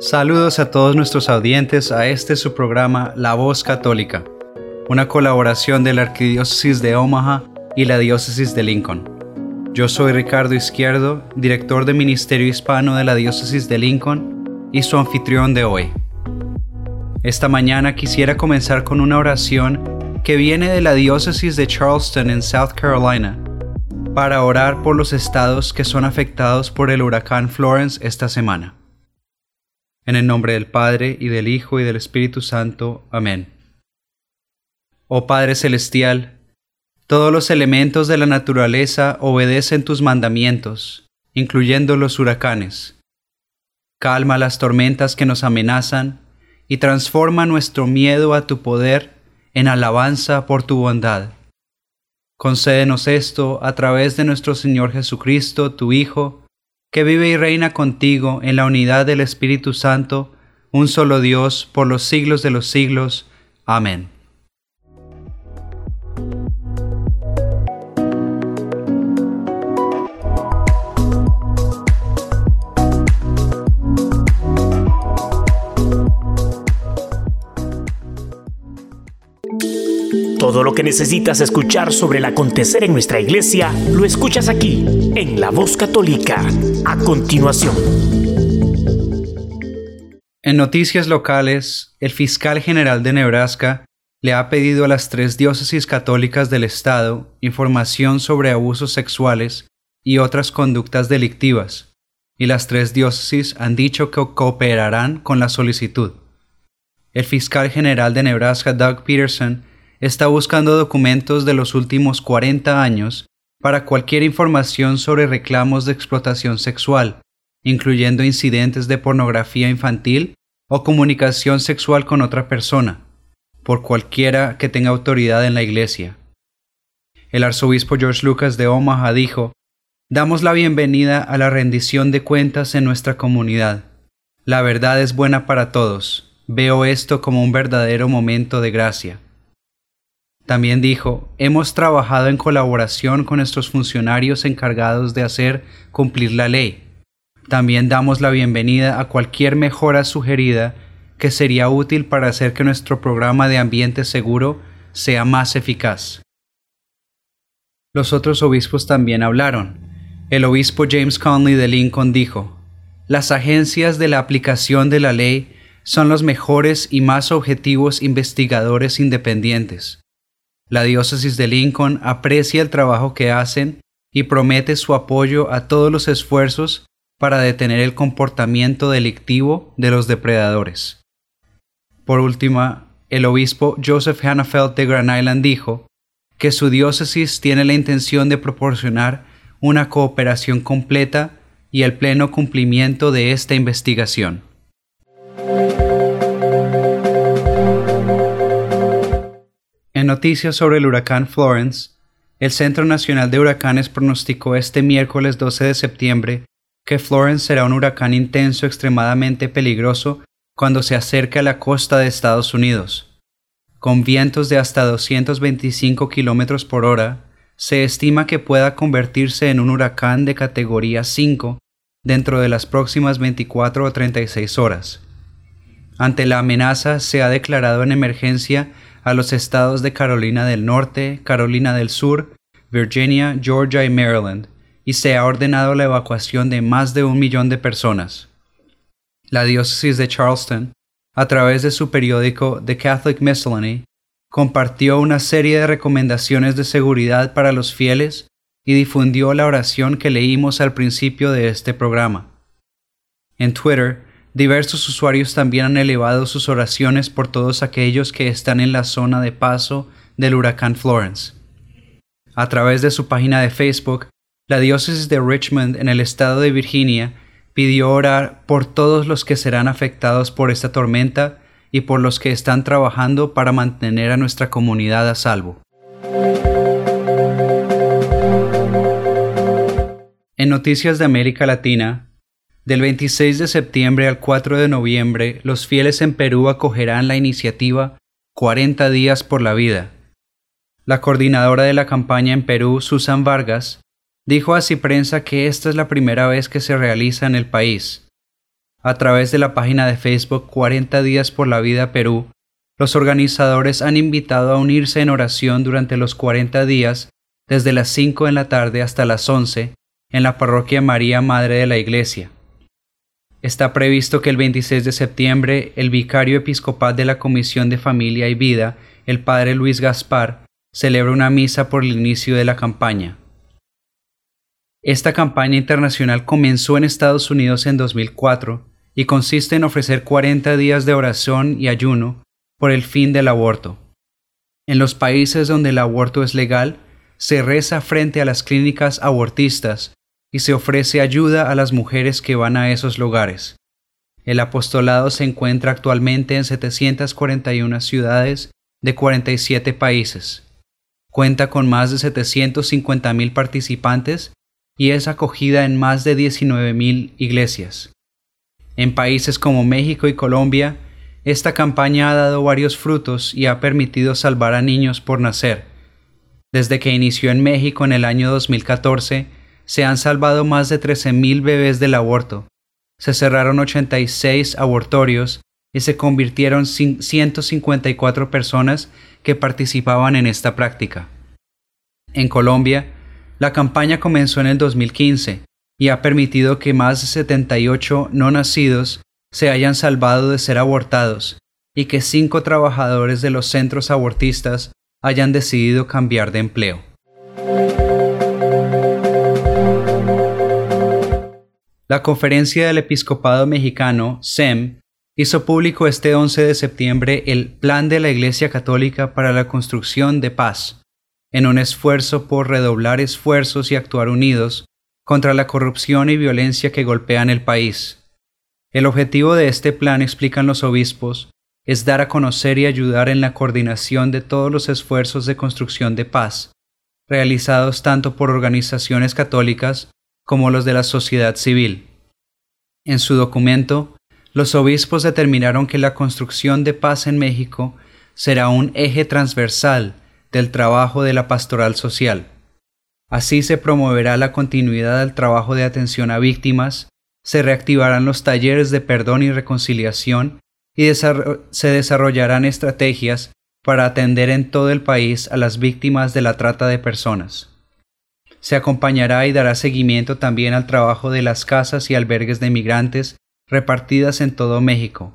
Saludos a todos nuestros audientes a este su programa La Voz Católica, una colaboración de la Arquidiócesis de Omaha y la Diócesis de Lincoln. Yo soy Ricardo Izquierdo, director de Ministerio Hispano de la Diócesis de Lincoln y su anfitrión de hoy. Esta mañana quisiera comenzar con una oración que viene de la Diócesis de Charleston en South Carolina para orar por los estados que son afectados por el huracán Florence esta semana. En el nombre del Padre, y del Hijo, y del Espíritu Santo. Amén. Oh Padre Celestial, todos los elementos de la naturaleza obedecen tus mandamientos, incluyendo los huracanes. Calma las tormentas que nos amenazan y transforma nuestro miedo a tu poder en alabanza por tu bondad. Concédenos esto a través de nuestro Señor Jesucristo, tu Hijo, que vive y reina contigo en la unidad del Espíritu Santo, un solo Dios, por los siglos de los siglos. Amén. Todo lo que necesitas escuchar sobre el acontecer en nuestra iglesia, lo escuchas aquí, en La Voz Católica. A continuación. En noticias locales, el fiscal general de Nebraska le ha pedido a las tres diócesis católicas del Estado información sobre abusos sexuales y otras conductas delictivas, y las tres diócesis han dicho que cooperarán con la solicitud. El fiscal general de Nebraska, Doug Peterson, está buscando documentos de los últimos 40 años para cualquier información sobre reclamos de explotación sexual, incluyendo incidentes de pornografía infantil o comunicación sexual con otra persona, por cualquiera que tenga autoridad en la Iglesia. El arzobispo George Lucas de Omaha dijo, Damos la bienvenida a la rendición de cuentas en nuestra comunidad. La verdad es buena para todos. Veo esto como un verdadero momento de gracia. También dijo, hemos trabajado en colaboración con nuestros funcionarios encargados de hacer cumplir la ley. También damos la bienvenida a cualquier mejora sugerida que sería útil para hacer que nuestro programa de ambiente seguro sea más eficaz. Los otros obispos también hablaron. El obispo James Conley de Lincoln dijo, Las agencias de la aplicación de la ley son los mejores y más objetivos investigadores independientes. La diócesis de Lincoln aprecia el trabajo que hacen y promete su apoyo a todos los esfuerzos para detener el comportamiento delictivo de los depredadores. Por último, el obispo Joseph Hannafeld de Grand Island dijo que su diócesis tiene la intención de proporcionar una cooperación completa y el pleno cumplimiento de esta investigación. Noticias sobre el huracán Florence, el Centro Nacional de Huracanes pronosticó este miércoles 12 de septiembre que Florence será un huracán intenso extremadamente peligroso cuando se acerque a la costa de Estados Unidos. Con vientos de hasta 225 km por hora, se estima que pueda convertirse en un huracán de categoría 5 dentro de las próximas 24 o 36 horas. Ante la amenaza se ha declarado en emergencia a los estados de Carolina del Norte, Carolina del Sur, Virginia, Georgia y Maryland, y se ha ordenado la evacuación de más de un millón de personas. La diócesis de Charleston, a través de su periódico The Catholic Miscellany, compartió una serie de recomendaciones de seguridad para los fieles y difundió la oración que leímos al principio de este programa. En Twitter, Diversos usuarios también han elevado sus oraciones por todos aquellos que están en la zona de paso del huracán Florence. A través de su página de Facebook, la diócesis de Richmond en el estado de Virginia pidió orar por todos los que serán afectados por esta tormenta y por los que están trabajando para mantener a nuestra comunidad a salvo. En Noticias de América Latina, del 26 de septiembre al 4 de noviembre, los fieles en Perú acogerán la iniciativa 40 días por la vida. La coordinadora de la campaña en Perú, Susan Vargas, dijo a Ciprensa que esta es la primera vez que se realiza en el país. A través de la página de Facebook 40 días por la vida Perú, los organizadores han invitado a unirse en oración durante los 40 días desde las 5 de la tarde hasta las 11 en la parroquia María Madre de la Iglesia. Está previsto que el 26 de septiembre el vicario episcopal de la Comisión de Familia y Vida, el padre Luis Gaspar, celebre una misa por el inicio de la campaña. Esta campaña internacional comenzó en Estados Unidos en 2004 y consiste en ofrecer 40 días de oración y ayuno por el fin del aborto. En los países donde el aborto es legal, se reza frente a las clínicas abortistas y se ofrece ayuda a las mujeres que van a esos lugares. El apostolado se encuentra actualmente en 741 ciudades de 47 países. Cuenta con más de 750.000 participantes y es acogida en más de 19.000 iglesias. En países como México y Colombia, esta campaña ha dado varios frutos y ha permitido salvar a niños por nacer. Desde que inició en México en el año 2014, se han salvado más de 13.000 bebés del aborto. Se cerraron 86 abortorios y se convirtieron 154 personas que participaban en esta práctica. En Colombia, la campaña comenzó en el 2015 y ha permitido que más de 78 no nacidos se hayan salvado de ser abortados y que cinco trabajadores de los centros abortistas hayan decidido cambiar de empleo. La Conferencia del Episcopado Mexicano, SEM, hizo público este 11 de septiembre el Plan de la Iglesia Católica para la Construcción de Paz, en un esfuerzo por redoblar esfuerzos y actuar unidos contra la corrupción y violencia que golpean el país. El objetivo de este plan, explican los obispos, es dar a conocer y ayudar en la coordinación de todos los esfuerzos de construcción de paz, realizados tanto por organizaciones católicas como los de la sociedad civil. En su documento, los obispos determinaron que la construcción de paz en México será un eje transversal del trabajo de la pastoral social. Así se promoverá la continuidad del trabajo de atención a víctimas, se reactivarán los talleres de perdón y reconciliación y se desarrollarán estrategias para atender en todo el país a las víctimas de la trata de personas. Se acompañará y dará seguimiento también al trabajo de las casas y albergues de migrantes repartidas en todo México.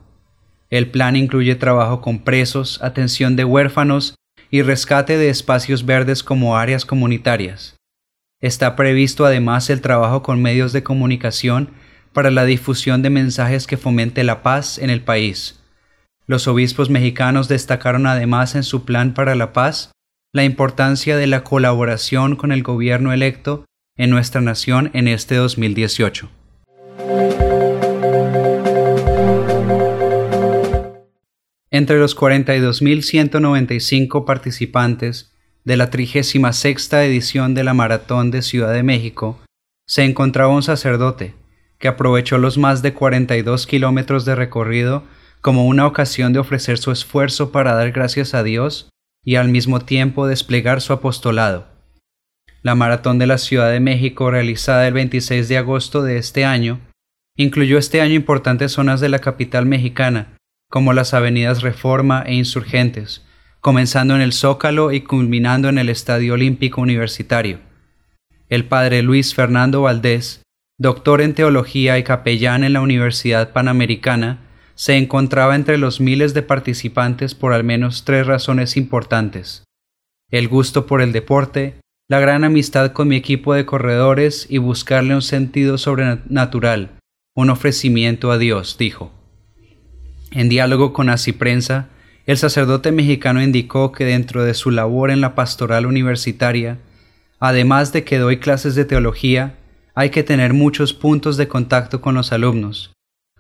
El plan incluye trabajo con presos, atención de huérfanos y rescate de espacios verdes como áreas comunitarias. Está previsto además el trabajo con medios de comunicación para la difusión de mensajes que fomente la paz en el país. Los obispos mexicanos destacaron además en su plan para la paz la importancia de la colaboración con el gobierno electo en nuestra nación en este 2018. Entre los 42.195 participantes de la 36 edición de la Maratón de Ciudad de México, se encontraba un sacerdote que aprovechó los más de 42 kilómetros de recorrido como una ocasión de ofrecer su esfuerzo para dar gracias a Dios y al mismo tiempo desplegar su apostolado. La Maratón de la Ciudad de México, realizada el 26 de agosto de este año, incluyó este año importantes zonas de la capital mexicana, como las avenidas Reforma e Insurgentes, comenzando en el Zócalo y culminando en el Estadio Olímpico Universitario. El padre Luis Fernando Valdés, doctor en teología y capellán en la Universidad Panamericana, se encontraba entre los miles de participantes por al menos tres razones importantes. El gusto por el deporte, la gran amistad con mi equipo de corredores y buscarle un sentido sobrenatural, un ofrecimiento a Dios, dijo. En diálogo con Así Prensa, el sacerdote mexicano indicó que dentro de su labor en la pastoral universitaria, además de que doy clases de teología, hay que tener muchos puntos de contacto con los alumnos.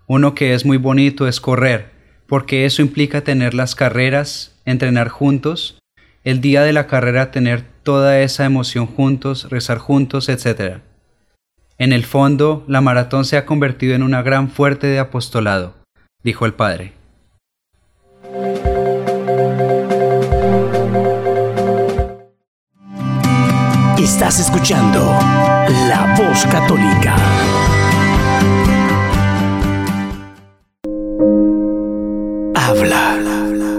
Uno que es muy bonito es correr, porque eso implica tener las carreras, entrenar juntos, el día de la carrera tener toda esa emoción juntos, rezar juntos, etc. En el fondo, la maratón se ha convertido en una gran fuerte de apostolado, dijo el padre. Estás escuchando La Voz Católica.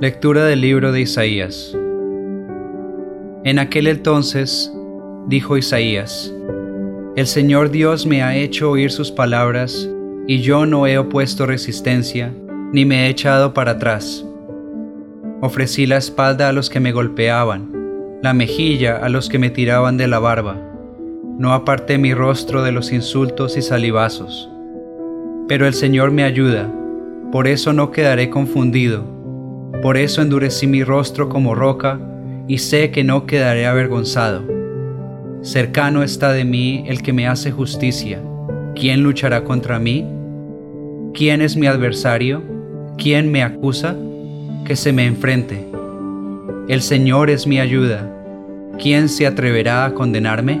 Lectura del libro de Isaías. En aquel entonces, dijo Isaías, El Señor Dios me ha hecho oír sus palabras, y yo no he opuesto resistencia, ni me he echado para atrás. Ofrecí la espalda a los que me golpeaban, la mejilla a los que me tiraban de la barba. No aparté mi rostro de los insultos y salivazos. Pero el Señor me ayuda por eso no quedaré confundido, por eso endurecí mi rostro como roca, y sé que no quedaré avergonzado. Cercano está de mí el que me hace justicia. ¿Quién luchará contra mí? ¿Quién es mi adversario? ¿Quién me acusa? Que se me enfrente. El Señor es mi ayuda. ¿Quién se atreverá a condenarme?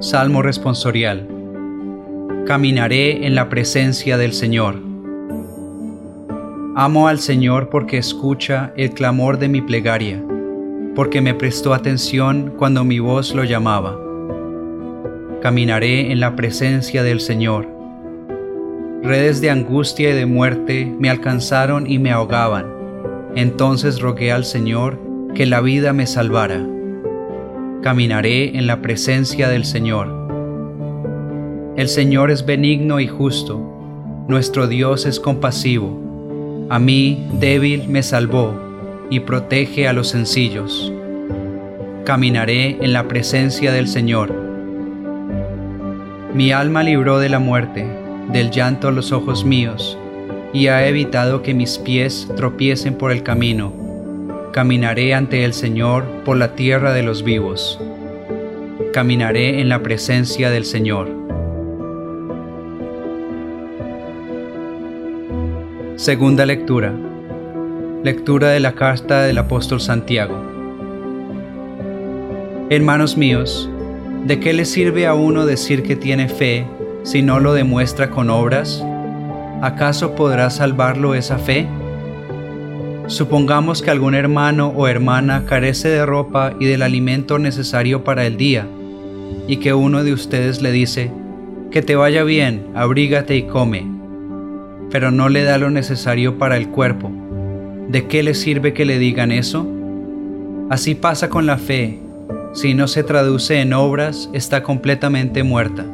Salmo responsorial caminaré en la presencia del Señor. Amo al Señor porque escucha el clamor de mi plegaria, porque me prestó atención cuando mi voz lo llamaba. Caminaré en la presencia del Señor. Redes de angustia y de muerte me alcanzaron y me ahogaban. Entonces rogué al Señor que la vida me salvara. Caminaré en la presencia del Señor el Señor es benigno y justo, nuestro Dios es compasivo. A mí, débil, me salvó y protege a los sencillos. Caminaré en la presencia del Señor. Mi alma libró de la muerte, del llanto los ojos míos, y ha evitado que mis pies tropiecen por el camino. Caminaré ante el Señor por la tierra de los vivos. Caminaré en la presencia del Señor. Segunda lectura. Lectura de la carta del apóstol Santiago. Hermanos míos, ¿de qué le sirve a uno decir que tiene fe si no lo demuestra con obras? ¿Acaso podrá salvarlo esa fe? Supongamos que algún hermano o hermana carece de ropa y del alimento necesario para el día, y que uno de ustedes le dice, que te vaya bien, abrígate y come pero no le da lo necesario para el cuerpo. ¿De qué le sirve que le digan eso? Así pasa con la fe. Si no se traduce en obras, está completamente muerta.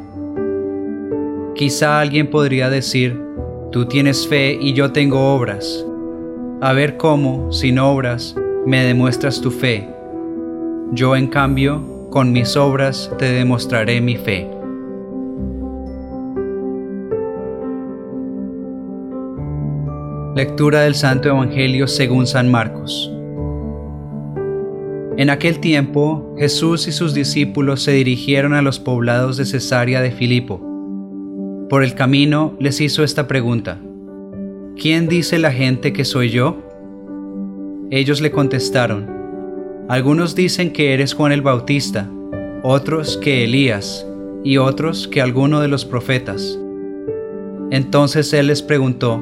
Quizá alguien podría decir, tú tienes fe y yo tengo obras. A ver cómo, sin obras, me demuestras tu fe. Yo, en cambio, con mis obras te demostraré mi fe. Lectura del Santo Evangelio según San Marcos. En aquel tiempo, Jesús y sus discípulos se dirigieron a los poblados de Cesarea de Filipo. Por el camino les hizo esta pregunta. ¿Quién dice la gente que soy yo? Ellos le contestaron. Algunos dicen que eres Juan el Bautista, otros que Elías, y otros que alguno de los profetas. Entonces él les preguntó,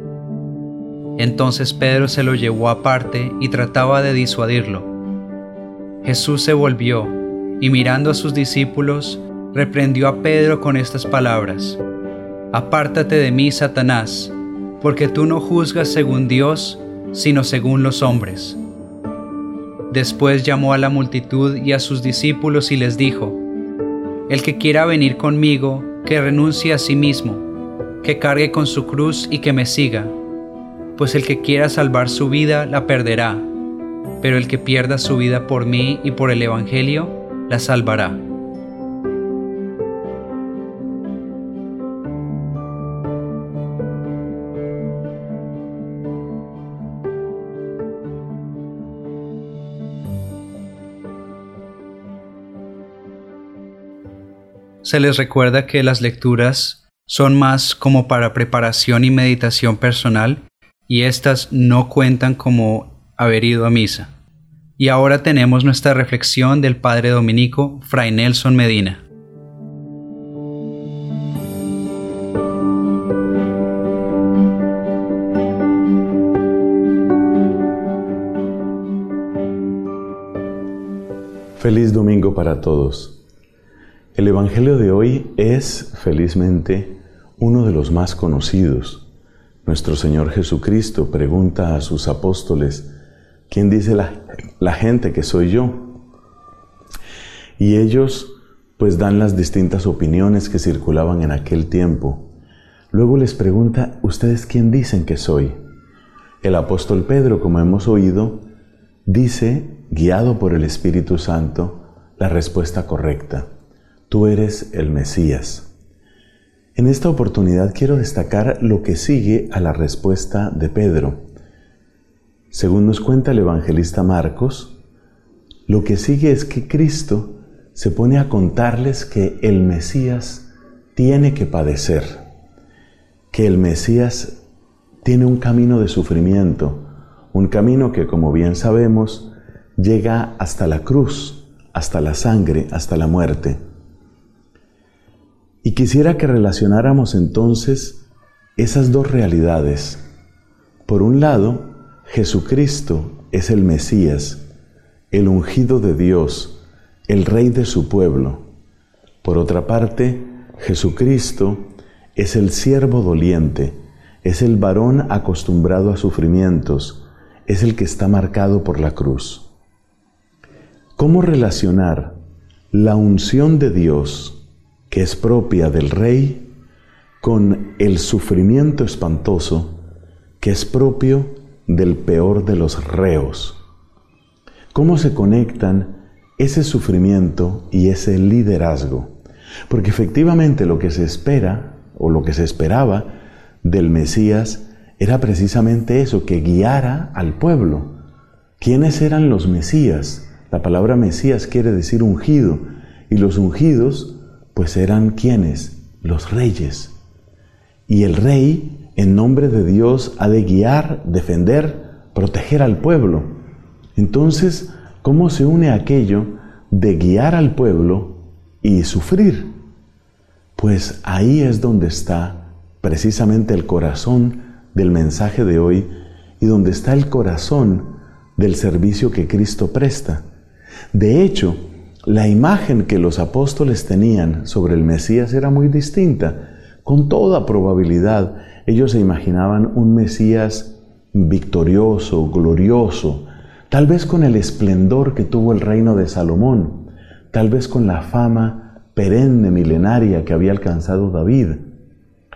Entonces Pedro se lo llevó aparte y trataba de disuadirlo. Jesús se volvió y mirando a sus discípulos, reprendió a Pedro con estas palabras. Apártate de mí, Satanás, porque tú no juzgas según Dios, sino según los hombres. Después llamó a la multitud y a sus discípulos y les dijo, El que quiera venir conmigo, que renuncie a sí mismo, que cargue con su cruz y que me siga, pues el que quiera salvar su vida la perderá, pero el que pierda su vida por mí y por el Evangelio, la salvará. se les recuerda que las lecturas son más como para preparación y meditación personal y estas no cuentan como haber ido a misa. Y ahora tenemos nuestra reflexión del Padre Dominico Fray Nelson Medina. Feliz domingo para todos. El Evangelio de hoy es, felizmente, uno de los más conocidos. Nuestro Señor Jesucristo pregunta a sus apóstoles, ¿quién dice la, gente que soy yo? Y ellos pues dan las distintas opiniones que circulaban en aquel tiempo. Luego les pregunta, ¿ustedes quién dicen que soy? El apóstol Pedro, como hemos oído, dice, guiado por el Espíritu Santo, la respuesta correcta tú eres el Mesías. En esta oportunidad quiero destacar lo que sigue a la respuesta de Pedro. Según nos cuenta el evangelista Marcos, lo que sigue es que Cristo se pone a contarles que el Mesías tiene que padecer, que el Mesías tiene un camino de sufrimiento, un camino que, como bien sabemos, llega hasta la cruz, hasta la sangre, hasta la muerte. Y quisiera que relacionáramos entonces esas dos realidades. Por un lado, Jesucristo es el Mesías, el ungido de Dios, el Rey de su pueblo. Por otra parte, Jesucristo es el siervo doliente, es el varón acostumbrado a sufrimientos, es el que está marcado por la cruz. ¿Cómo relacionar la unción de Dios que es propia del rey con el sufrimiento espantoso que es propio del peor de los reos. ¿Cómo se conectan ese sufrimiento y ese liderazgo? Porque efectivamente lo que se espera o lo que se esperaba del Mesías era precisamente eso, que guiara al pueblo. ¿Quiénes eran los Mesías? La palabra Mesías quiere decir ungido, y los ungidos pues eran quienes, los reyes. Y el rey, en nombre de Dios, ha de guiar, defender, proteger al pueblo. Entonces, ¿cómo se une aquello de guiar al pueblo y sufrir? Pues ahí es donde está precisamente el corazón del mensaje de hoy y donde está el corazón del servicio que Cristo presta. De hecho, la imagen que los apóstoles tenían sobre el Mesías era muy distinta. Con toda probabilidad, ellos se imaginaban un Mesías victorioso, glorioso, tal vez con el esplendor que tuvo el reino de Salomón, tal vez con la fama perenne, milenaria que había alcanzado David.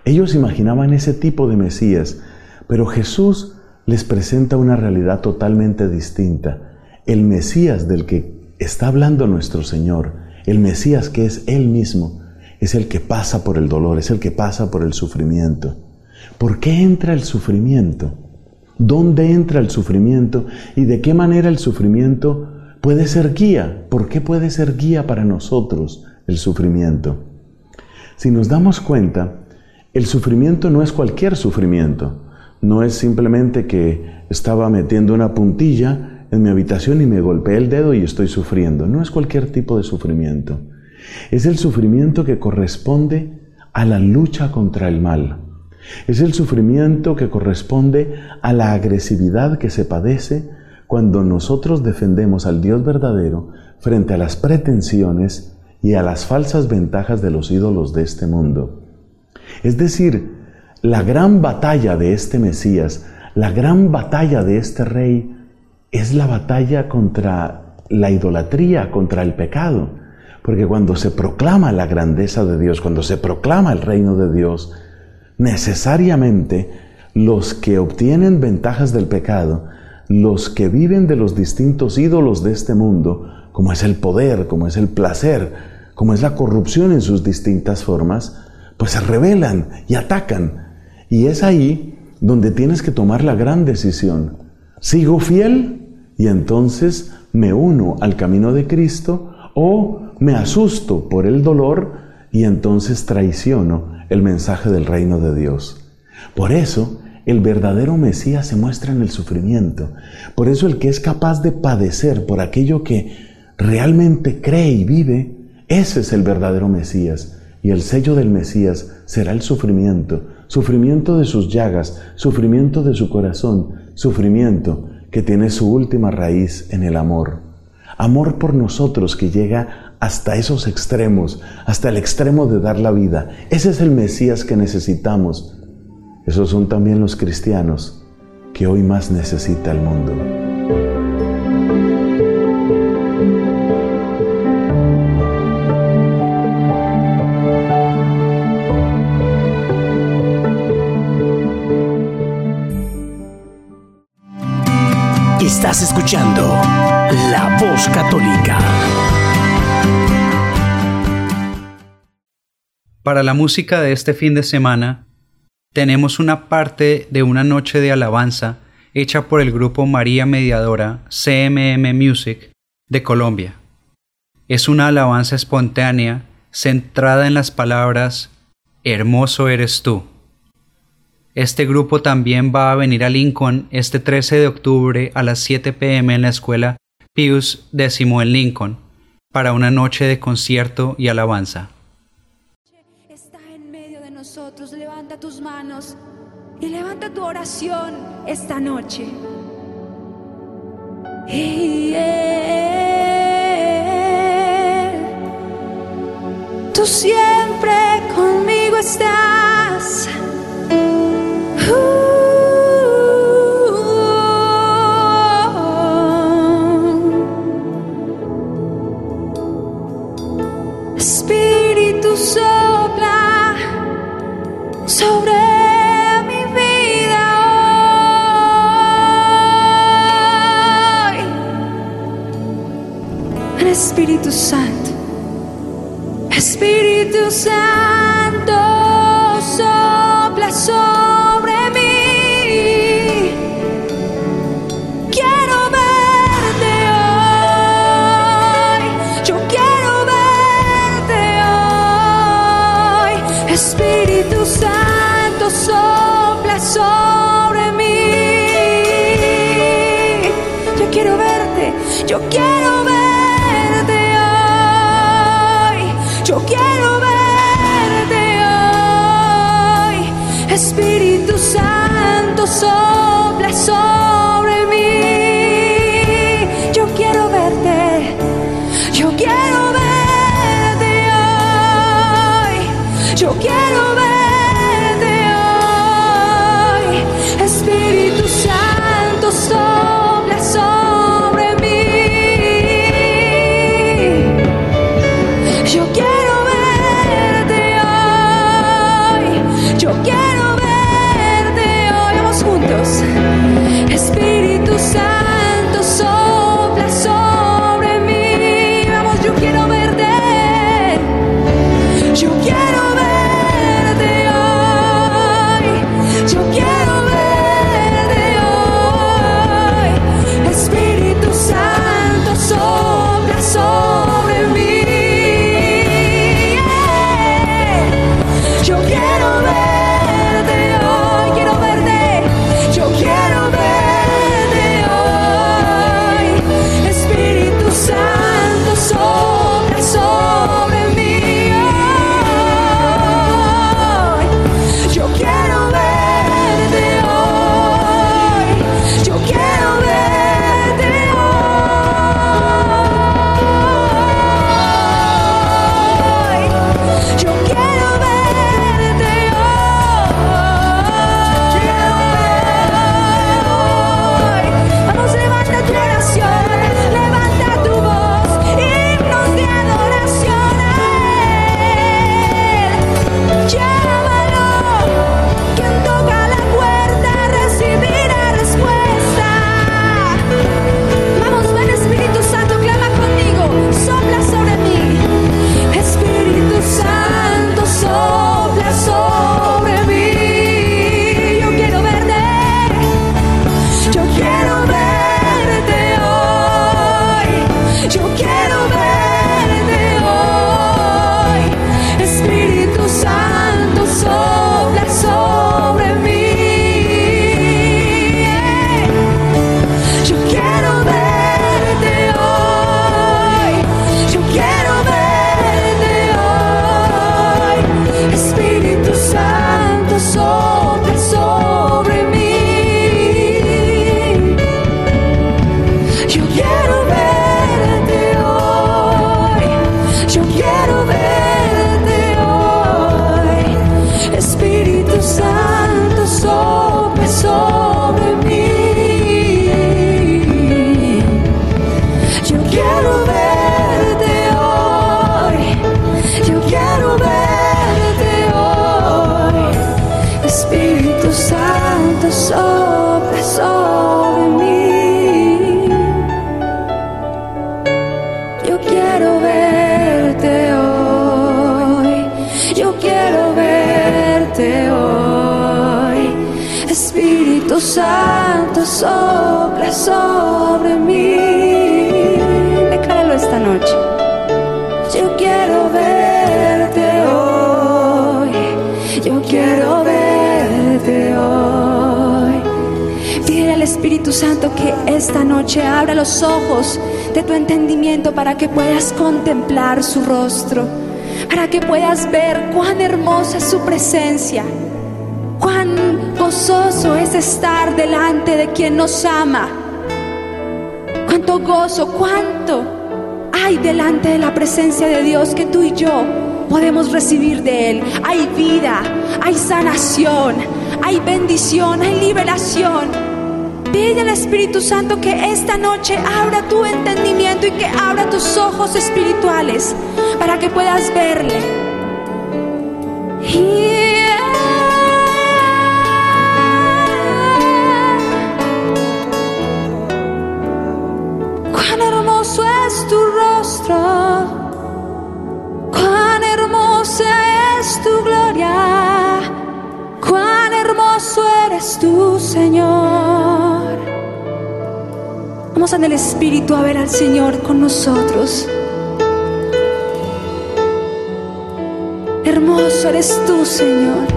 Ellos imaginaban ese tipo de Mesías, pero Jesús les presenta una realidad totalmente distinta. El Mesías del que está hablando nuestro Señor, el Mesías que es Él mismo, es el que pasa por el dolor, es el que pasa por el sufrimiento. ¿Por qué entra el sufrimiento? ¿Dónde entra el sufrimiento? ¿Y de qué manera el sufrimiento puede ser guía? ¿Por qué puede ser guía para nosotros el sufrimiento? Si nos damos cuenta, el sufrimiento no es cualquier sufrimiento. No es simplemente que estaba metiendo una puntilla en mi habitación y me golpeé el dedo y estoy sufriendo. No es cualquier tipo de sufrimiento. Es el sufrimiento que corresponde a la lucha contra el mal. Es el sufrimiento que corresponde a la agresividad que se padece cuando nosotros defendemos al Dios verdadero frente a las pretensiones y a las falsas ventajas de los ídolos de este mundo. Es decir, la gran batalla de este Mesías, la gran batalla de este rey, es la batalla contra la idolatría, contra el pecado. Porque cuando se proclama la grandeza de Dios, cuando se proclama el reino de Dios, necesariamente los que obtienen ventajas del pecado, los que viven de los distintos ídolos de este mundo, como es el poder, como es el placer, como es la corrupción en sus distintas formas, pues se rebelan y atacan. Y es ahí donde tienes que tomar la gran decisión. ¿Sigo fiel? Y entonces me uno al camino de Cristo o me asusto por el dolor y entonces traiciono el mensaje del reino de Dios. Por eso, el verdadero Mesías se muestra en el sufrimiento. Por eso el que es capaz de padecer por aquello que realmente cree y vive, ese es el verdadero Mesías. Y el sello del Mesías será el sufrimiento, sufrimiento de sus llagas, sufrimiento de su corazón, sufrimiento que tiene su última raíz en el amor. Amor por nosotros que llega hasta esos extremos, hasta el extremo de dar la vida. Ese es el Mesías que necesitamos. Esos son también los cristianos que hoy más necesita el mundo. Estás escuchando La Voz Católica. Para la música de este fin de semana, tenemos una parte de una noche de alabanza hecha por el grupo María Mediadora CMM Music de Colombia. Es una alabanza espontánea centrada en las palabras Hermoso eres tú. Este grupo también va a venir a Lincoln este 13 de octubre a las 7 pm en la escuela Pius X en Lincoln para una noche de concierto y alabanza. levanta tus manos y levanta tu oración esta noche. Tú siempre conmigo estás. Espíritu Santo soy. Santo que esta noche abra los ojos de tu entendimiento para que puedas contemplar su rostro, para que puedas ver cuán hermosa es su presencia, cuán gozoso es estar delante de quien nos ama, cuánto gozo, cuánto hay delante de la presencia de Dios que tú y yo podemos recibir de Él. Hay vida, hay sanación, hay bendición, hay liberación. Pide al Espíritu Santo que esta noche abra tu entendimiento y que abra tus ojos espirituales para que puedas verle. Cuán hermoso es tu rostro, cuán hermosa es tu gloria, cuán hermoso eres tú, Señor. Vamos en el Espíritu a ver al Señor con nosotros. Hermoso eres tú, Señor.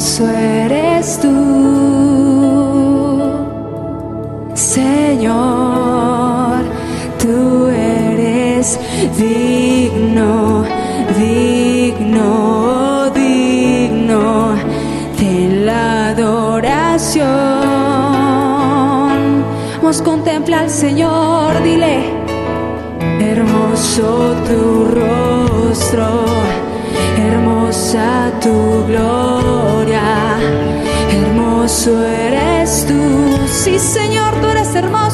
Hermoso eres tú, Señor, tú eres digno, digno, digno de la adoración. Vamos, contempla al Señor, dile. Hermoso tu rostro, hermosa tu gloria, hermoso eres tú. Sí, Señor, tú eres hermoso.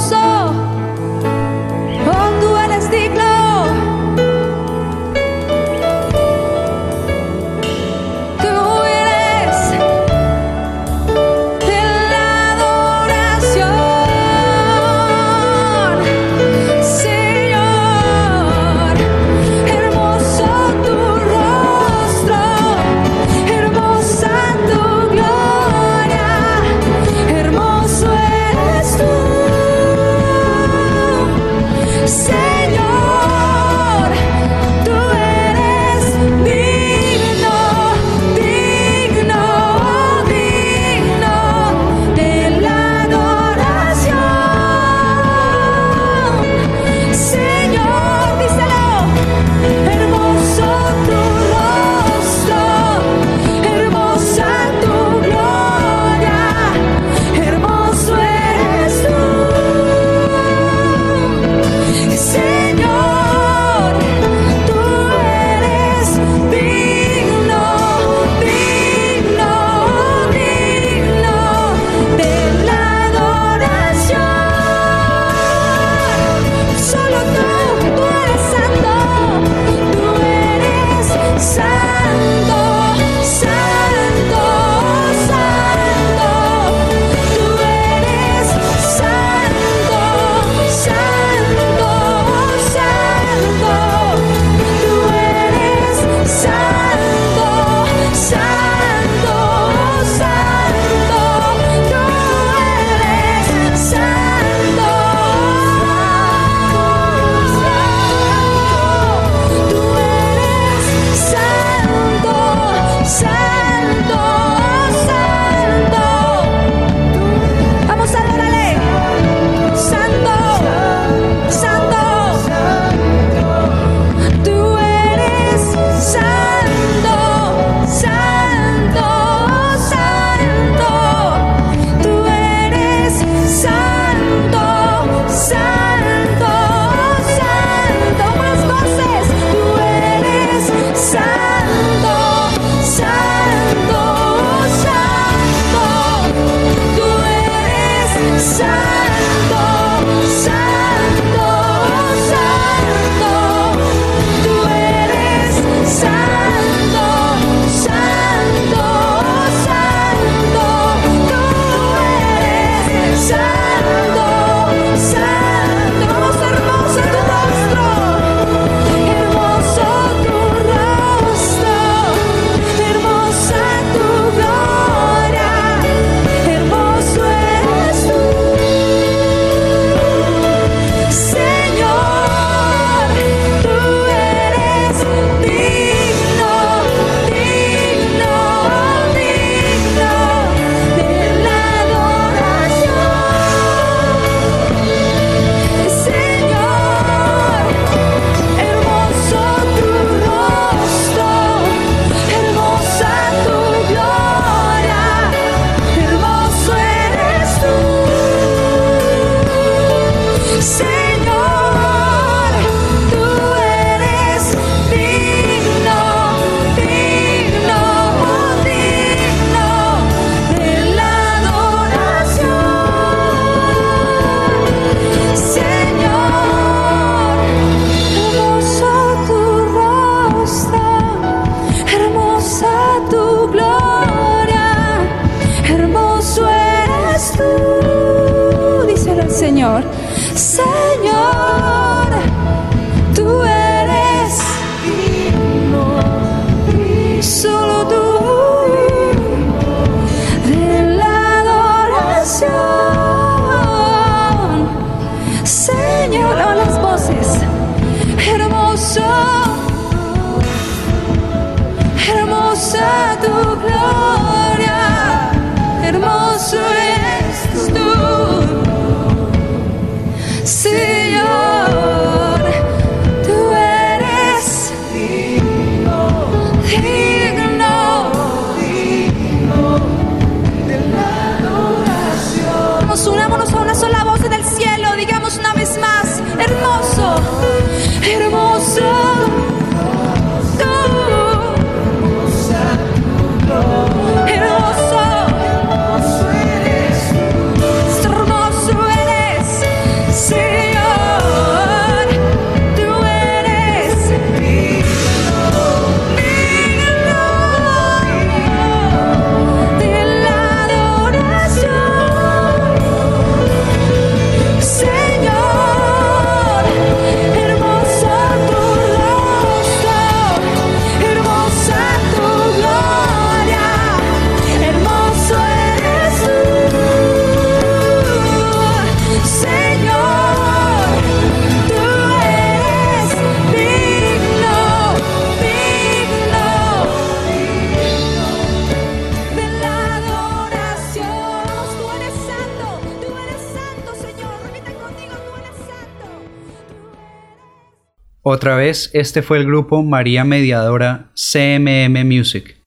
Otra vez, este fue el grupo María Mediadora CMM Music.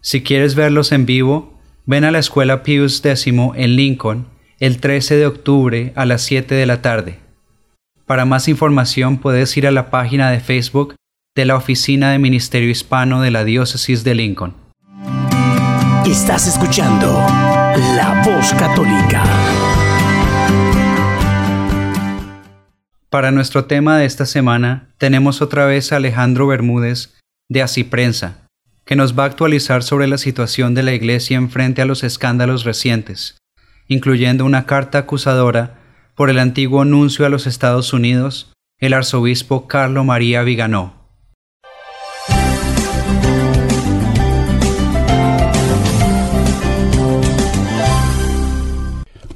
Si quieres verlos en vivo, ven a la Escuela Pius X en Lincoln el 13 de octubre a las 7 de la tarde. Para más información puedes ir a la página de Facebook de la Oficina de Ministerio Hispano de la Diócesis de Lincoln. Estás escuchando La Voz Católica. Para nuestro tema de esta semana tenemos otra vez a Alejandro Bermúdez de Así Prensa, que nos va a actualizar sobre la situación de la Iglesia en frente a los escándalos recientes, incluyendo una carta acusadora por el antiguo nuncio a los Estados Unidos, el arzobispo Carlo María Viganó.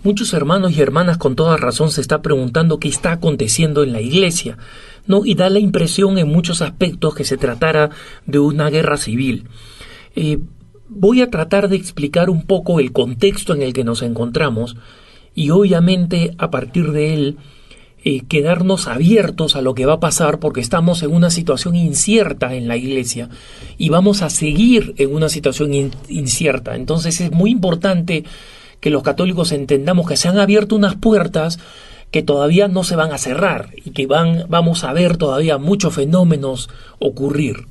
Muchos hermanos y hermanas con toda razón se están preguntando qué está aconteciendo en la iglesia, ¿no? Y da la impresión en muchos aspectos que se tratara de una guerra civil. Eh, voy a tratar de explicar un poco el contexto en el que nos encontramos y obviamente a partir de él eh, quedarnos abiertos a lo que va a pasar porque estamos en una situación incierta en la iglesia y vamos a seguir en una situación incierta. Entonces es muy importante que los católicos entendamos que se han abierto unas puertas que todavía no se van a cerrar y que van, vamos a ver todavía muchos fenómenos ocurrir.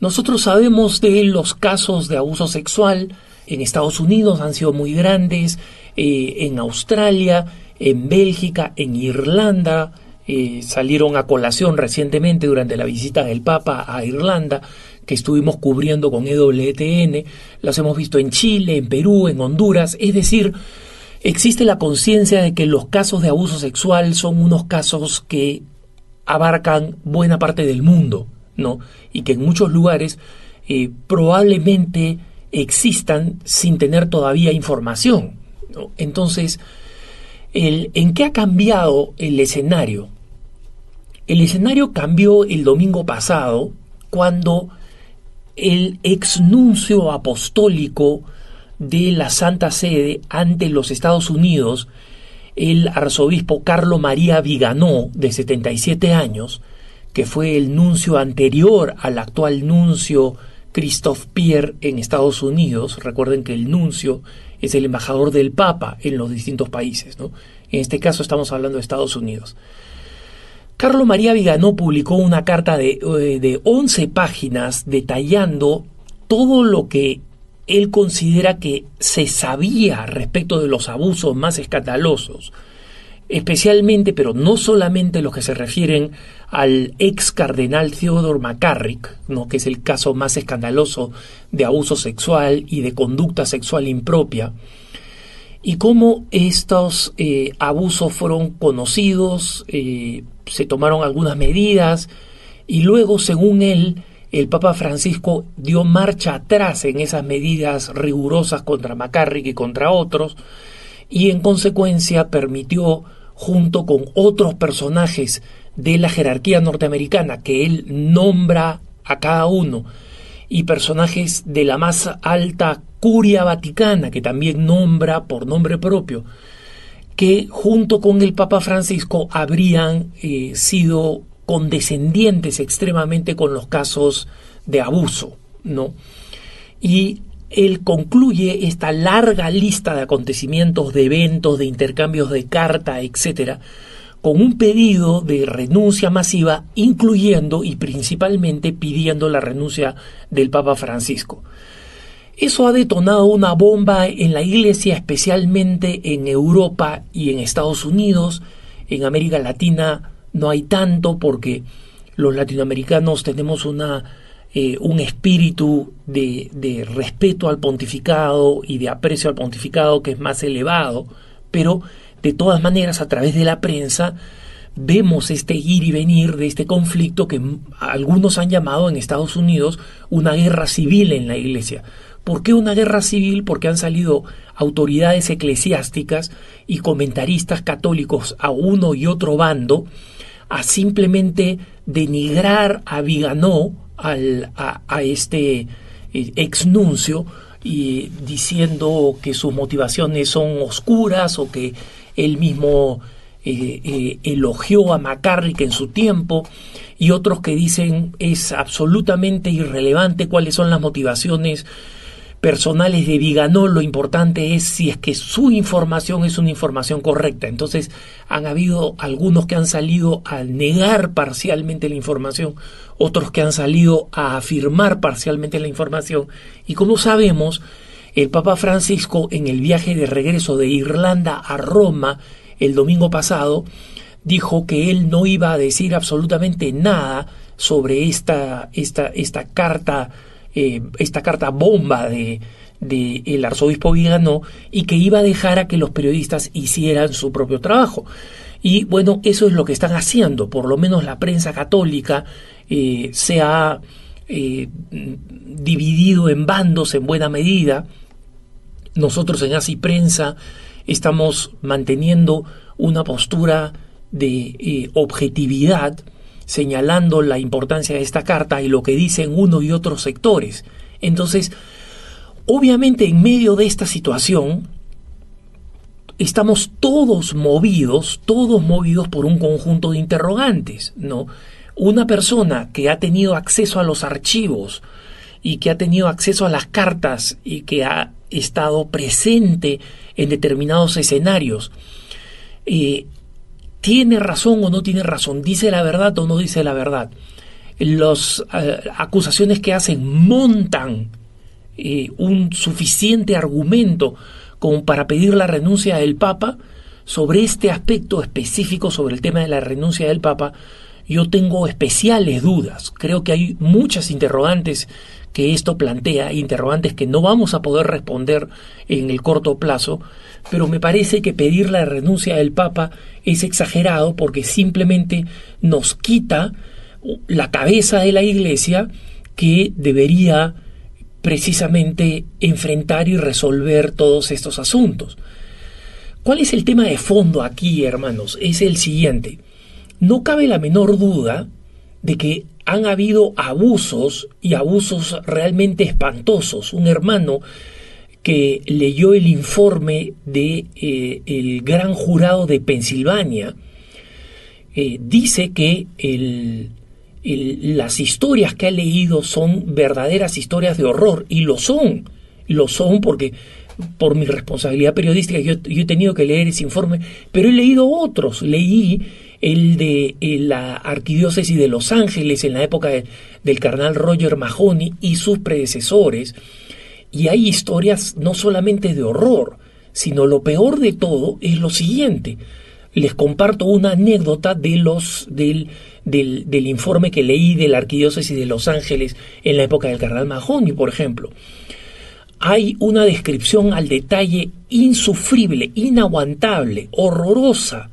Nosotros sabemos de los casos de abuso sexual en Estados Unidos, han sido muy grandes, eh, en Australia, en Bélgica, en Irlanda, eh, salieron a colación recientemente durante la visita del Papa a Irlanda, que estuvimos cubriendo con EWTN, las hemos visto en Chile, en Perú, en Honduras, es decir, existe la conciencia de que los casos de abuso sexual son unos casos que abarcan buena parte del mundo, ¿no? Y que en muchos lugares eh, probablemente existan sin tener todavía información. Entonces, el, ¿en qué ha cambiado el escenario? El escenario cambió el domingo pasado cuando el exnuncio apostólico de la Santa Sede ante los Estados Unidos, el arzobispo Carlo María Viganó, de 77 años, que fue el nuncio anterior al actual nuncio Christophe Pierre en Estados Unidos. Recuerden que el nuncio es el embajador del Papa en los distintos países. En este caso estamos hablando de Estados Unidos. Carlos María Viganó publicó una carta de, eh, de 11 páginas detallando todo lo que él considera que se sabía respecto de los abusos más escandalosos, especialmente, pero no solamente los que se refieren al ex cardenal Theodore McCarrick, ¿no? que es el caso más escandaloso de abuso sexual y de conducta sexual impropia, y cómo estos eh, abusos fueron conocidos, eh, se tomaron algunas medidas y luego, según él, el Papa Francisco dio marcha atrás en esas medidas rigurosas contra McCarrick y contra otros y en consecuencia permitió, junto con otros personajes de la jerarquía norteamericana que él nombra a cada uno, y personajes de la más alta curia vaticana que también nombra por nombre propio, que junto con el Papa Francisco habrían eh, sido condescendientes extremadamente con los casos de abuso, ¿no? Y él concluye esta larga lista de acontecimientos, de eventos, de intercambios de carta, etcétera, con un pedido de renuncia masiva, incluyendo y principalmente pidiendo la renuncia del Papa Francisco. Eso ha detonado una bomba en la Iglesia, especialmente en Europa y en Estados Unidos. En América Latina no hay tanto porque los latinoamericanos tenemos una, eh, un espíritu de, de respeto al pontificado y de aprecio al pontificado que es más elevado, pero de todas maneras a través de la prensa vemos este ir y venir de este conflicto que algunos han llamado en Estados Unidos una guerra civil en la Iglesia. ¿Por qué una guerra civil? Porque han salido autoridades eclesiásticas y comentaristas católicos a uno y otro bando a simplemente denigrar a Viganó, al, a, este eh, exnuncio, y diciendo que sus motivaciones son oscuras o que él mismo eh, elogió a McCarrick en su tiempo y otros que dicen es absolutamente irrelevante cuáles son las motivaciones personales de Viganó, lo importante es si es que su información es una información correcta. Entonces, han habido algunos que han salido a negar parcialmente la información, otros que han salido a afirmar parcialmente la información. Y como sabemos, el Papa Francisco en el viaje de regreso de Irlanda a Roma el domingo pasado, dijo que él no iba a decir absolutamente nada sobre esta, esta, esta carta eh, esta carta bomba de, el arzobispo Vigano y que iba a dejar a que los periodistas hicieran su propio trabajo. Y bueno, eso es lo que están haciendo, por lo menos la prensa católica eh, se ha eh, dividido en bandos en buena medida. Nosotros en Así Prensa estamos manteniendo una postura de objetividad señalando la importancia de esta carta y lo que dicen uno y otros sectores. Entonces, obviamente en medio de esta situación, estamos todos movidos, todos movidos por un conjunto de interrogantes, ¿no? Una persona que ha tenido acceso a los archivos y que ha tenido acceso a las cartas y que ha estado presente en determinados escenarios, eh, tiene razón o no tiene razón, dice la verdad o no dice la verdad. Las eh, acusaciones que hacen montan eh, un suficiente argumento como para pedir la renuncia del Papa. Sobre este aspecto específico, sobre el tema de la renuncia del Papa, yo tengo especiales dudas. Creo que hay muchas interrogantes que esto plantea, interrogantes que no vamos a poder responder en el corto plazo, pero me parece que pedir la renuncia del Papa es exagerado porque simplemente nos quita la cabeza de la Iglesia que debería precisamente enfrentar y resolver todos estos asuntos. ¿Cuál es el tema de fondo aquí, hermanos? Es el siguiente. No cabe la menor duda de que han habido abusos y abusos realmente espantosos. Un hermano que leyó el informe de eh, el gran jurado de Pensilvania eh, dice que las historias que ha leído son verdaderas historias de horror y lo son, lo son porque por mi responsabilidad periodística yo, he tenido que leer ese informe, pero he leído otros, leí el de eh, la arquidiócesis de Los Ángeles en la época del carnal Roger Mahoney y sus predecesores, y hay historias no solamente de horror, sino lo peor de todo es lo siguiente. Les comparto una anécdota de los, del, del, informe que leí de la Arquidiócesis de Los Ángeles en la época del carnal Mahoney, por ejemplo. Hay una descripción al detalle insufrible, inaguantable, horrorosa,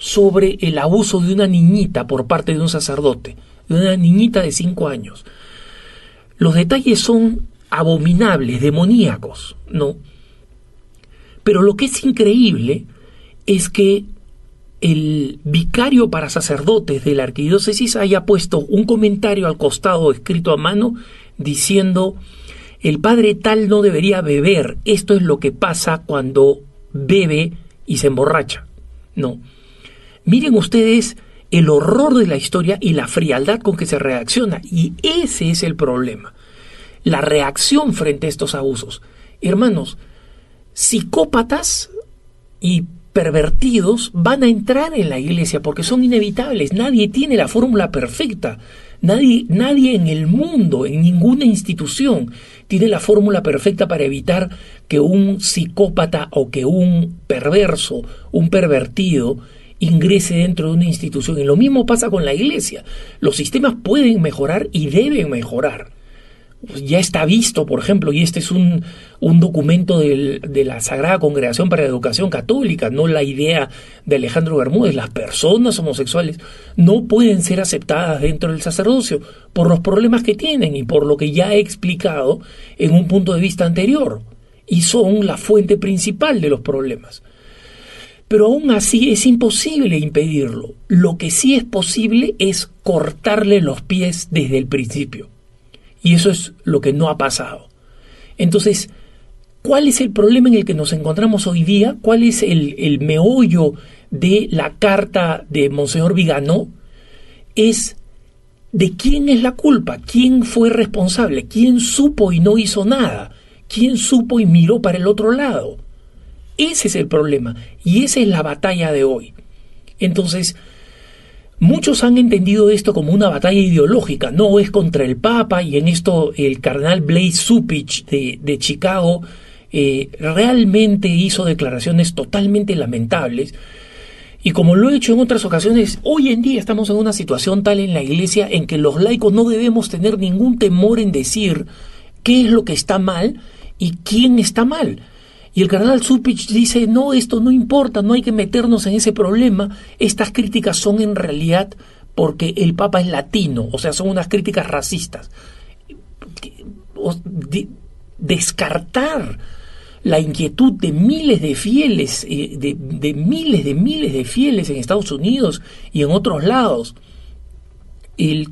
sobre el abuso de una niñita por parte de un sacerdote, de una niñita de cinco años. Los detalles son abominables, demoníacos, ¿no? Pero lo que es increíble es que el vicario para sacerdotes de la arquidiócesis haya puesto un comentario al costado escrito a mano diciendo el padre tal no debería beber, esto es lo que pasa cuando bebe y se emborracha. No. Miren ustedes el horror de la historia y la frialdad con que se reacciona y ese es el problema la reacción frente a estos abusos. Hermanos, psicópatas y pervertidos van a entrar en la iglesia porque son inevitables. Nadie tiene la fórmula perfecta. Nadie, nadie en el mundo, en ninguna institución, tiene la fórmula perfecta para evitar que un psicópata o que un perverso, un pervertido, ingrese dentro de una institución. Y lo mismo pasa con la iglesia. Los sistemas pueden mejorar y deben mejorar ya está visto, por ejemplo, y este es un, un documento de la Sagrada Congregación para la Educación Católica, no la idea de Alejandro Bermúdez, las personas homosexuales no pueden ser aceptadas dentro del sacerdocio por los problemas que tienen y por lo que ya he explicado en un punto de vista anterior, y son la fuente principal de los problemas. Pero aún así es imposible impedirlo. Lo que sí es posible es cortarle los pies desde el principio. Y eso es lo que no ha pasado. Entonces, ¿cuál es el problema en el que nos encontramos hoy día? ¿Cuál es el, meollo de la carta de Monseñor Vigano es de quién es la culpa, quién fue responsable, quién supo y no hizo nada, quién supo y miró para el otro lado. Ese es el problema y esa es la batalla de hoy. Entonces, muchos han entendido esto como una batalla ideológica, no es contra el Papa y en esto el cardenal Blaise Supich de, Chicago eh, realmente hizo declaraciones totalmente lamentables y como lo he hecho en otras ocasiones, hoy en día estamos en una situación tal en la iglesia en que los laicos no debemos tener ningún temor en decir qué es lo que está mal y quién está mal. Y el cardenal Supich dice, no, esto no importa, no hay que meternos en ese problema. Estas críticas son en realidad porque el Papa es latino, o sea, son unas críticas racistas. Descartar la inquietud de miles de fieles, eh, de, miles de miles de fieles en Estados Unidos y en otros lados,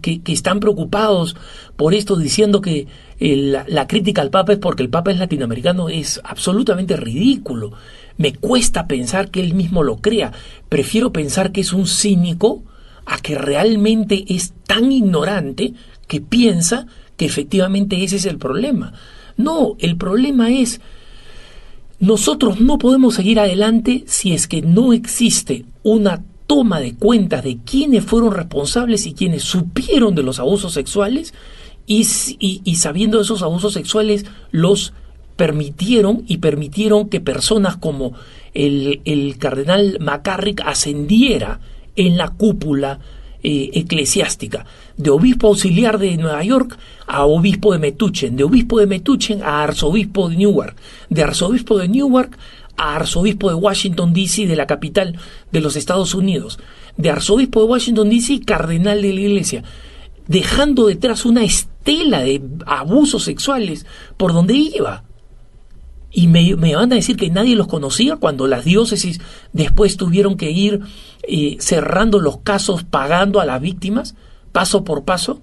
que, están preocupados por esto diciendo que la, crítica al Papa es porque el Papa es latinoamericano es absolutamente ridículo. Me cuesta pensar que él mismo lo crea. Prefiero pensar que es un cínico a que realmente es tan ignorante que piensa que efectivamente ese es el problema. No, el problema es nosotros no podemos seguir adelante si es que no existe una toma de cuentas de quiénes fueron responsables y quiénes supieron de los abusos sexuales y, sabiendo de esos abusos sexuales los permitieron y permitieron que personas como el, el cardenal McCarrick ascendiera en la cúpula eh, eclesiástica, de obispo auxiliar de Nueva York a obispo de Metuchen, de obispo de Metuchen a arzobispo de Newark, de arzobispo de Newark a arzobispo de Washington, D.C., de la capital de los Estados Unidos, de arzobispo de Washington, D.C., cardenal de la iglesia, dejando detrás una estela de abusos sexuales por donde iba. Y me, van a decir que nadie los conocía cuando las diócesis después tuvieron que ir eh, cerrando los casos, pagando a las víctimas, paso por paso.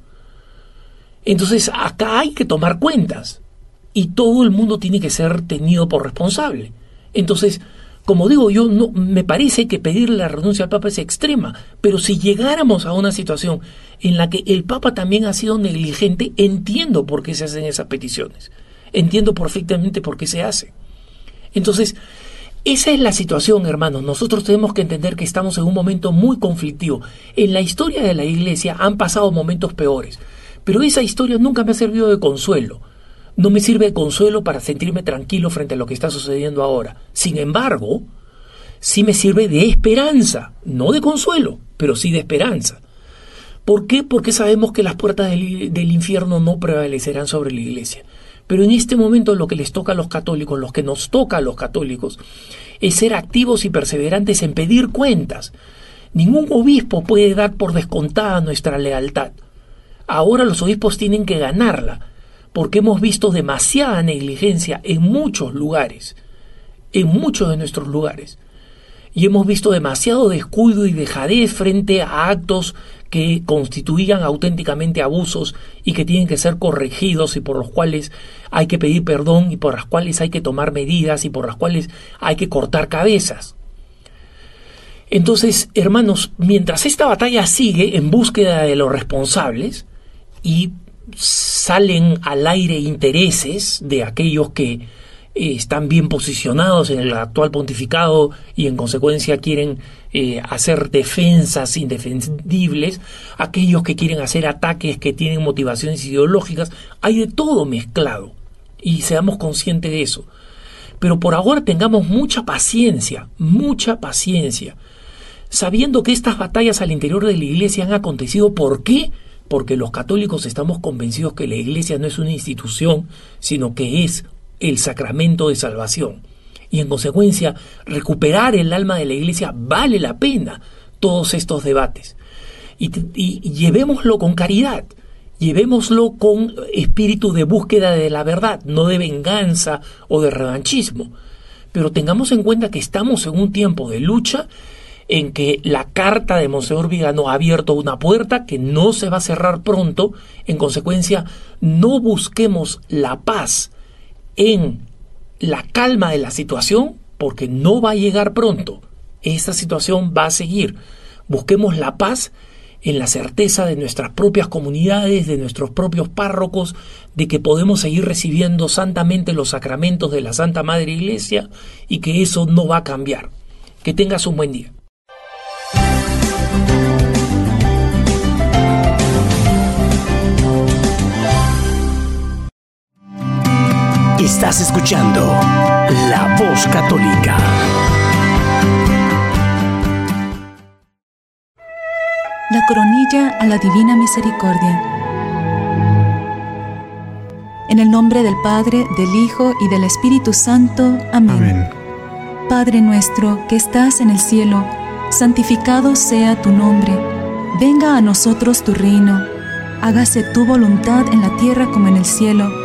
Entonces acá hay que tomar cuentas y todo el mundo tiene que ser tenido por responsable. Entonces, como digo yo, no, me parece que pedirle la renuncia al Papa es extrema, pero si llegáramos a una situación en la que el Papa también ha sido negligente, entiendo por qué se hacen esas peticiones entiendo perfectamente por qué se hace. Entonces, esa es la situación, hermanos. Nosotros tenemos que entender que estamos en un momento muy conflictivo. En la historia de la Iglesia han pasado momentos peores, pero esa historia nunca me ha servido de consuelo. No me sirve de consuelo para sentirme tranquilo frente a lo que está sucediendo ahora. Sin embargo, sí me sirve de esperanza, no de consuelo, pero sí de esperanza. ¿Por qué? Porque sabemos que las puertas del, del infierno no prevalecerán sobre la Iglesia. Pero en este momento lo que les toca a los católicos, lo que nos toca a los católicos, es ser activos y perseverantes en pedir cuentas. Ningún obispo puede dar por descontada nuestra lealtad. Ahora los obispos tienen que ganarla, porque hemos visto demasiada negligencia en muchos lugares, en muchos de nuestros lugares. Y hemos visto demasiado descuido y dejadez frente a actos que constituían auténticamente abusos y que tienen que ser corregidos y por los cuales hay que pedir perdón y por las cuales hay que tomar medidas y por las cuales hay que cortar cabezas. Entonces, hermanos, mientras esta batalla sigue en búsqueda de los responsables y salen al aire intereses de aquellos que eh, están bien posicionados en el actual pontificado y en consecuencia quieren eh, hacer defensas indefendibles, aquellos que quieren hacer ataques que tienen motivaciones ideológicas, hay de todo mezclado y seamos conscientes de eso. Pero por ahora tengamos mucha paciencia, mucha paciencia, sabiendo que estas batallas al interior de la iglesia han acontecido. ¿Por qué? Porque los católicos estamos convencidos que la iglesia no es una institución, sino que es el sacramento de salvación. Y en consecuencia, recuperar el alma de la iglesia vale la pena todos estos debates. Y, llevémoslo con caridad, llevémoslo con espíritu de búsqueda de la verdad, no de venganza o de revanchismo. Pero tengamos en cuenta que estamos en un tiempo de lucha en que la carta de Monseñor Vigano ha abierto una puerta que no se va a cerrar pronto. En consecuencia, no busquemos la paz en la calma de la situación porque no va a llegar pronto. esta situación va a seguir. Busquemos la paz en la certeza de nuestras propias comunidades, de nuestros propios párrocos, de que podemos seguir recibiendo santamente los sacramentos de la Santa Madre Iglesia y que eso no va a cambiar. Que tengas un buen día. Estás escuchando La Voz Católica. La coronilla a la Divina Misericordia. En el nombre del Padre, del Hijo y del Espíritu Santo. Amén. Amén. Padre nuestro que estás en el cielo, santificado sea tu nombre. Venga a nosotros tu reino. Hágase tu voluntad en la tierra como en el cielo.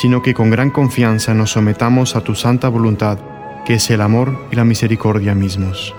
sino que con gran confianza nos sometamos a tu santa voluntad, que es el amor y la misericordia mismos.